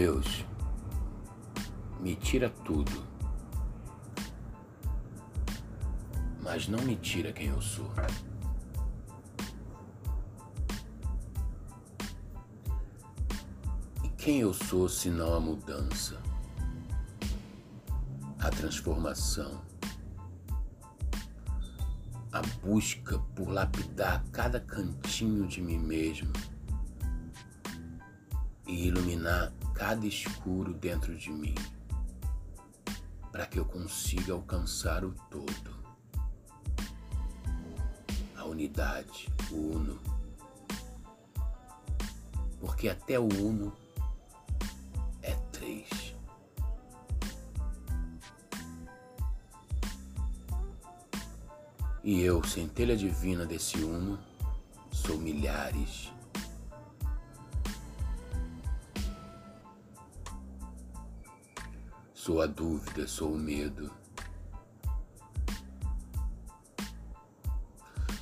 Deus, me tira tudo, mas não me tira quem eu sou. E quem eu sou se não a mudança, a transformação, a busca por lapidar cada cantinho de mim mesmo e iluminar cada escuro dentro de mim, para que eu consiga alcançar o todo, a unidade, o uno. Porque até o uno é três. E eu, centelha divina desse uno, sou milhares. Sou a dúvida, sou o medo.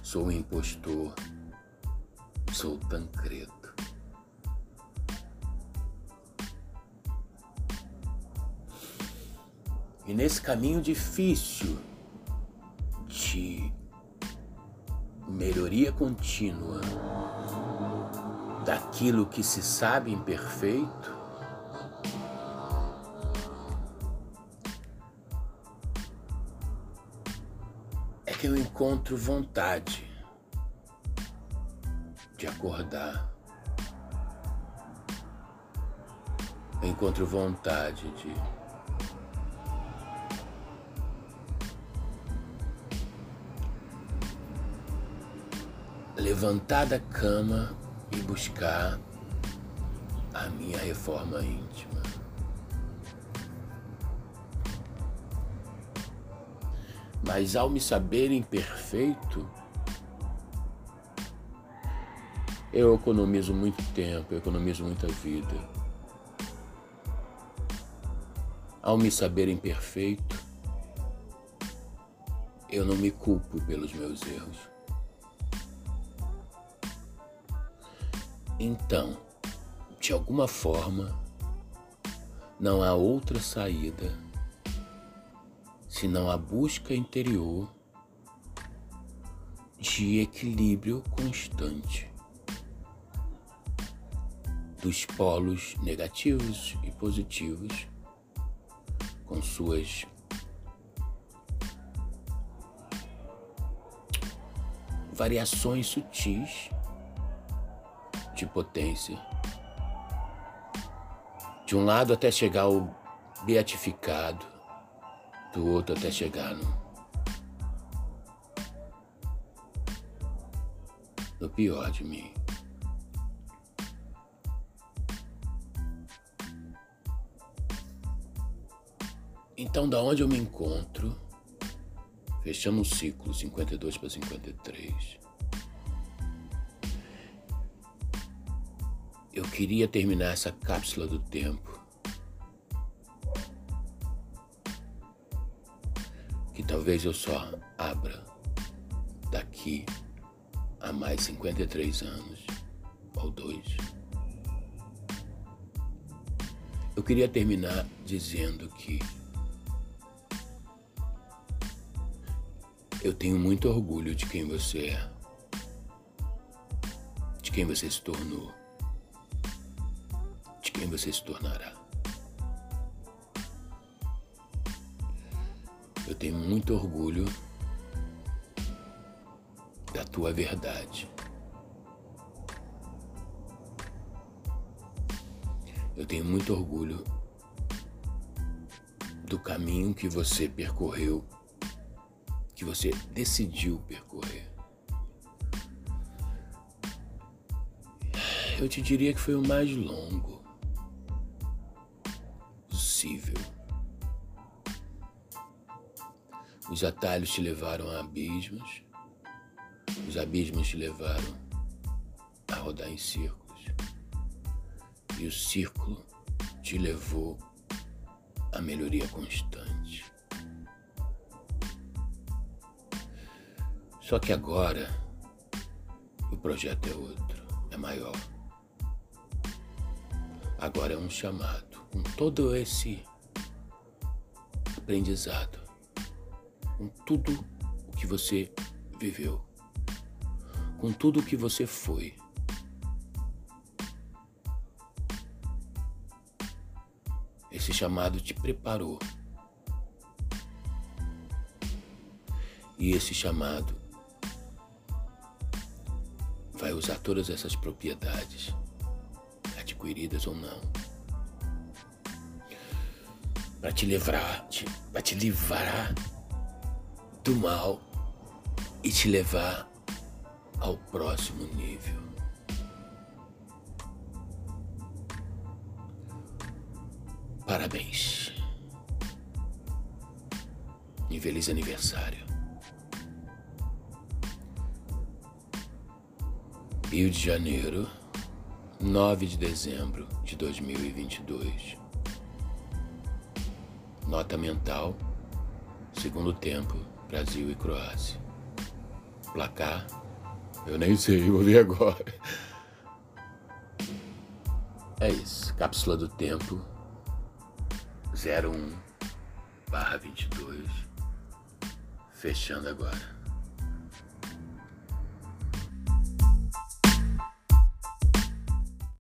Sou o impostor, sou Tancredo. E nesse caminho difícil de melhoria contínua daquilo que se sabe imperfeito, que eu encontro vontade de acordar. Eu encontro vontade de levantar da cama e buscar a minha reforma íntima. Mas ao me saber imperfeito, eu economizo muito tempo, eu economizo muita vida. Ao me saber imperfeito, eu não me culpo pelos meus erros. Então, de alguma forma, não há outra saída senão a busca interior de equilíbrio constante dos polos negativos e positivos com suas variações sutis de potência. De um lado até chegar ao beatificado, do outro até chegar no, no pior de mim. Então, da onde eu me encontro, fechando o ciclo 52 para 53, eu queria terminar essa cápsula do tempo Talvez eu só abra daqui a mais 53 anos ou dois. Eu queria terminar dizendo que eu tenho muito orgulho de quem você é, de quem você se tornou, de quem você se tornará. Eu tenho muito orgulho da tua verdade. Eu tenho muito orgulho do caminho que você percorreu, que você decidiu percorrer. Eu te diria que foi o mais longo Os atalhos te levaram a abismos, os abismos te levaram a rodar em círculos, e o círculo te levou à melhoria constante. Só que agora o projeto é outro, é maior. Agora é um chamado. Com todo esse aprendizado, com tudo o que você viveu, com tudo o que você foi. Esse chamado te preparou. E esse chamado vai usar todas essas propriedades, adquiridas ou não, para te livrar, para te livrar do mal e te levar ao próximo nível. Parabéns. E feliz aniversário. Rio de Janeiro, 9 de dezembro de 2022. Nota mental, segundo tempo, Brasil e Croácia. Placar, eu nem sei, vou ver agora. É isso, cápsula do tempo 01 barra 22. Fechando agora.